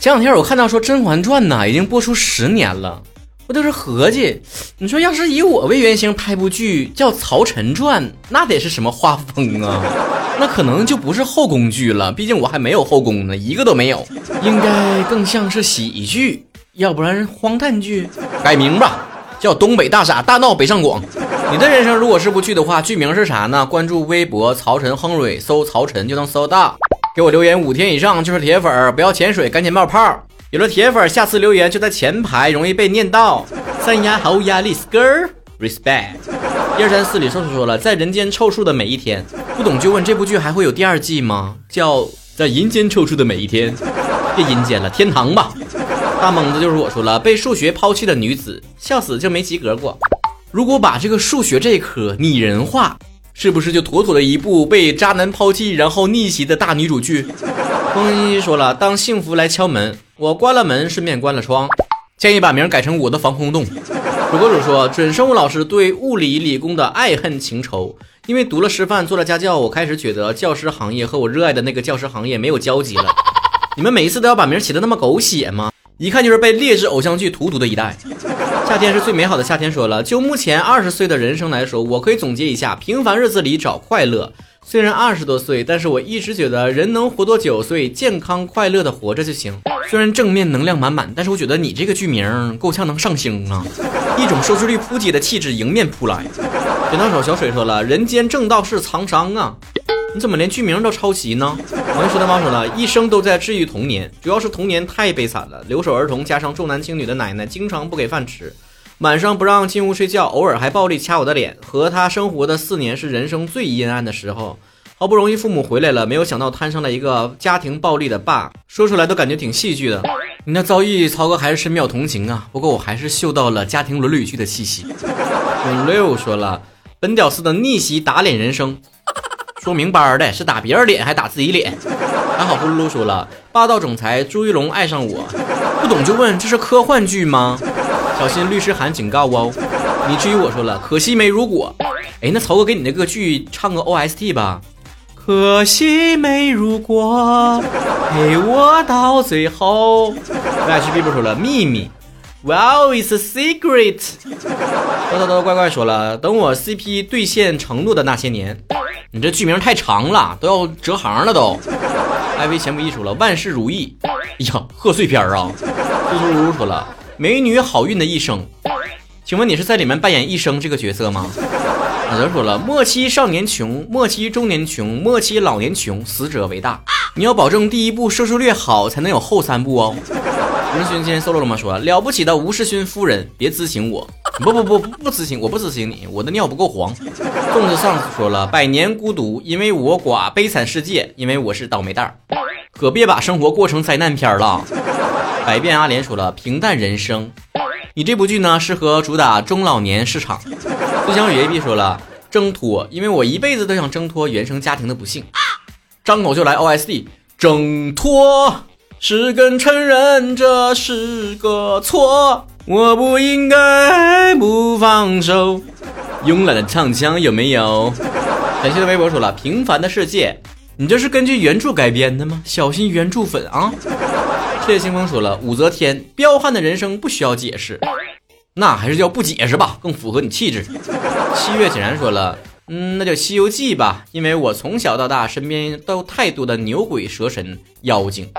前两天我看到说《甄嬛传》呐已经播出十年了，我就是合计，你说要是以我为原型拍部剧叫《曹晨传》，那得是什么画风啊？那可能就不是后宫剧了，毕竟我还没有后宫呢，一个都没有，应该更像是喜剧，要不然荒诞剧。改名吧，叫《东北大傻大闹北上广》。你的人生如果是部剧的话，剧名是啥呢？关注微博曹晨亨瑞，搜曹晨就能搜到。给我留言五天以上就是铁粉，不要潜水，赶紧冒泡。有了铁粉，下次留言就在前排，容易被念到。三丫好压力 s k i r respect。一二三四里瘦瘦说了，在人间凑数的每一天，不懂就问这部剧还会有第二季吗？叫在阴间凑数的每一天，别阴间了，天堂吧。大猛子就是我说了，被数学抛弃的女子，笑死就没及格过。如果把这个数学这一科拟人化。是不是就妥妥的一部被渣男抛弃然后逆袭的大女主剧？风一说了，当幸福来敲门，我关了门，顺便关了窗。建议把名改成我的防空洞。主播主说，准生物老师对物理理工的爱恨情仇，因为读了师范，做了家教，我开始觉得教师行业和我热爱的那个教师行业没有交集了。你们每一次都要把名起的那么狗血吗？一看就是被劣质偶像剧荼毒的一代。夏天是最美好的夏天。说了，就目前二十岁的人生来说，我可以总结一下：平凡日子里找快乐。虽然二十多岁，但是我一直觉得人能活多久岁，健康快乐的活着就行。虽然正面能量满满，但是我觉得你这个剧名够呛能上星啊！一种收视率扑街的气质迎面扑来。剪刀手小水说了，人间正道是沧桑啊。你怎么连剧名都抄袭呢？王一石的猫说了一生都在治愈童年，主要是童年太悲惨了，留守儿童加上重男轻女的奶奶，经常不给饭吃，晚上不让进屋睡觉，偶尔还暴力掐我的脸。和他生活的四年是人生最阴暗的时候，好不容易父母回来了，没有想到摊上了一个家庭暴力的爸，说出来都感觉挺戏剧的。你那遭遇，曹哥还是深表同情啊。不过我还是嗅到了家庭伦理剧的气息。六说了，本屌丝的逆袭打脸人生。说明白的是打别人脸还打自己脸。还好呼噜噜说了，霸道总裁朱一龙爱上我，不懂就问这是科幻剧吗？小心律师函警告哦。你至于我说了，可惜没如果。哎，那曹哥给你那个剧唱个 OST 吧。可惜没如果，陪我到最后。外区 B 不说了，秘密。Wow, it's a secret。叨叨叨，乖乖说了，等我 CP 兑现承诺的那些年。你这剧名太长了，都要折行了都。艾薇前不艺术了，万事如意。哎呀，贺岁片啊！嘟嘟噜噜说了，美女好运的一生。请问你是在里面扮演一生这个角色吗？有人说了，末期少年穷，末期中年穷，末期老年穷，死者为大。你要保证第一部收视率好，才能有后三部哦。吴世勋今天 solo 了吗？说了不起的吴世勋夫人，别咨询我。不不不不不咨询，我不咨询你，我的尿不够黄。粽子上说了，百年孤独，因为我寡；悲惨世界，因为我是倒霉蛋儿。可别把生活过成灾难片了。百变阿莲说了，平淡人生。你这部剧呢，适合主打中老年市场。最想与 A B 说了，挣脱，因为我一辈子都想挣脱原生家庭的不幸。张口就来 O S D，挣脱是跟承认这是个错。我不应该不放手，慵懒的唱腔有没有？感谢的微博说了，平凡的世界，你这是根据原著改编的吗？小心原著粉啊！谢谢清风说了，武则天彪悍的人生不需要解释，那还是叫不解释吧，更符合你气质。七月显然说了，嗯，那叫《西游记》吧，因为我从小到大身边都太多的牛鬼蛇神妖精。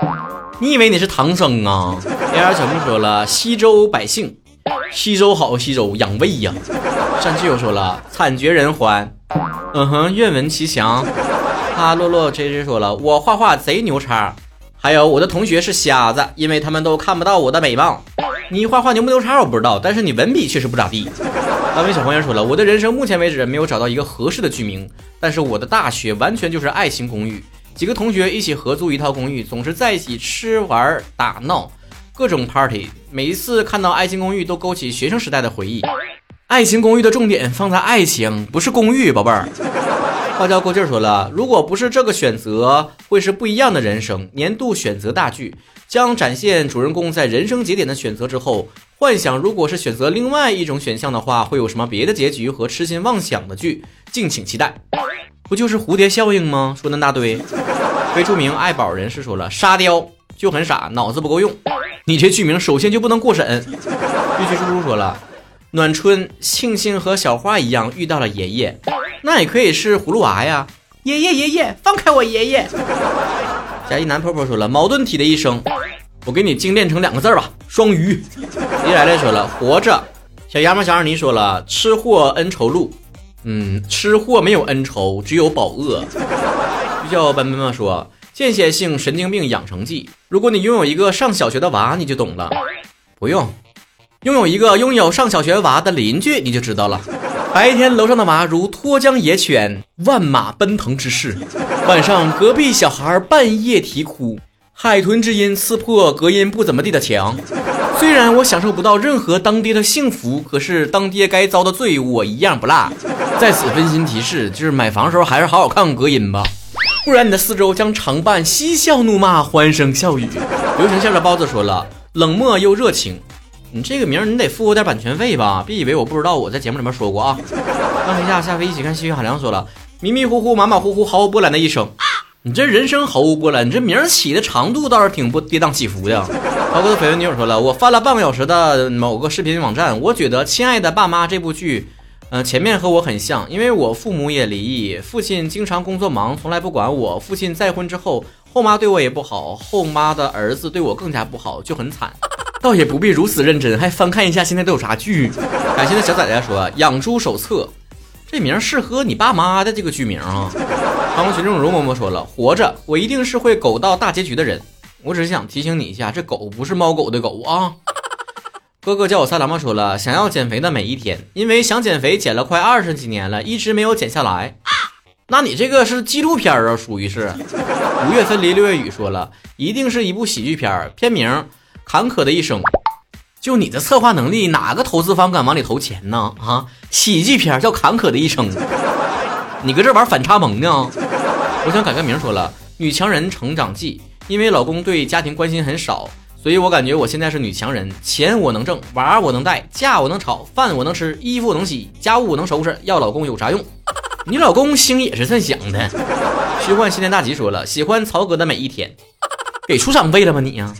你以为你是唐僧啊？A R 小木说了，西周百姓，西周好，西周养胃呀。山居又说了，惨绝人寰。嗯哼，愿闻其详。哈洛洛 J J 说了，我画画贼牛叉。还有我的同学是瞎子，因为他们都看不到我的美貌。你画画牛不牛叉我不知道，但是你文笔确实不咋地。安慰小黄人说了，我的人生目前为止没有找到一个合适的剧名，但是我的大学完全就是爱情公寓。几个同学一起合租一套公寓，总是在一起吃玩打闹，各种 party。每一次看到《爱情公寓》，都勾起学生时代的回忆。《爱情公寓》的重点放在爱情，不是公寓，宝贝儿。花椒过劲儿说了，如果不是这个选择，会是不一样的人生。年度选择大剧将展现主人公在人生节点的选择之后，幻想如果是选择另外一种选项的话，会有什么别的结局和痴心妄想的剧，敬请期待。不就是蝴蝶效应吗？说那大堆，非著名爱宝人士说了，沙雕就很傻，脑子不够用。你这剧名首先就不能过审。玉旭叔叔说了，暖春庆幸和小花一样遇到了爷爷，那也可以是葫芦娃呀。爷爷爷爷，放开我爷爷！加一男婆婆说了，矛盾体的一生，我给你精炼成两个字吧，双鱼。李来来说了，活着。小丫们小二妮说了，吃货恩仇录。嗯，吃货没有恩仇，只有饱饿。就叫班班妈说，间歇性神经病养成记。如果你拥有一个上小学的娃，你就懂了。不用，拥有一个拥有上小学娃的邻居，你就知道了。白天楼上的娃如脱缰野犬，万马奔腾之势；晚上隔壁小孩半夜啼哭，海豚之音刺破隔音不怎么地的墙。虽然我享受不到任何当爹的幸福，可是当爹该遭的罪我一样不落。在此温馨提示，就是买房时候还是好好看看隔音吧，不然你的四周将常伴嬉笑怒骂、欢声笑语。流程下的包子说了，冷漠又热情。你这个名你得付我点版权费吧？别以为我不知道，我在节目里面说过啊。让天下下飞一起看西域海良说了，迷迷糊糊、马马虎虎、毫无波澜的一生。你这人生毫无波澜，你这名起的长度倒是挺不跌宕起伏的。豪哥的绯闻女友说了，我翻了半个小时的某个视频网站，我觉得《亲爱的爸妈》这部剧，呃，前面和我很像，因为我父母也离异，父亲经常工作忙，从来不管我。父亲再婚之后，后妈对我也不好，后妈的儿子对我更加不好，就很惨。倒也不必如此认真，还翻看一下现在都有啥剧。感谢的小崽崽说《养猪手册》，这名适合你爸妈的这个剧名啊。韩国群众容嬷嬷说了，活着，我一定是会苟到大结局的人。我只是想提醒你一下，这狗不是猫狗的狗啊。哥哥叫我萨达妈说了，想要减肥的每一天，因为想减肥减了快二十几年了，一直没有减下来。那你这个是纪录片啊，属于是。五月分离六月雨说了，一定是一部喜剧片，片名。坎坷的一生，就你的策划能力，哪个投资方敢往里投钱呢？啊，喜剧片叫《坎坷的一生》，你搁这玩反差萌呢？我想改个名，说了《女强人成长记》，因为老公对家庭关心很少，所以我感觉我现在是女强人，钱我能挣，娃我能带，架我能吵，饭我能吃，衣服我能洗，家务我能收拾，要老公有啥用？你老公心也是这么想的。虚幻新年大吉说了，喜欢曹哥的每一天，给出场费了吗你呀？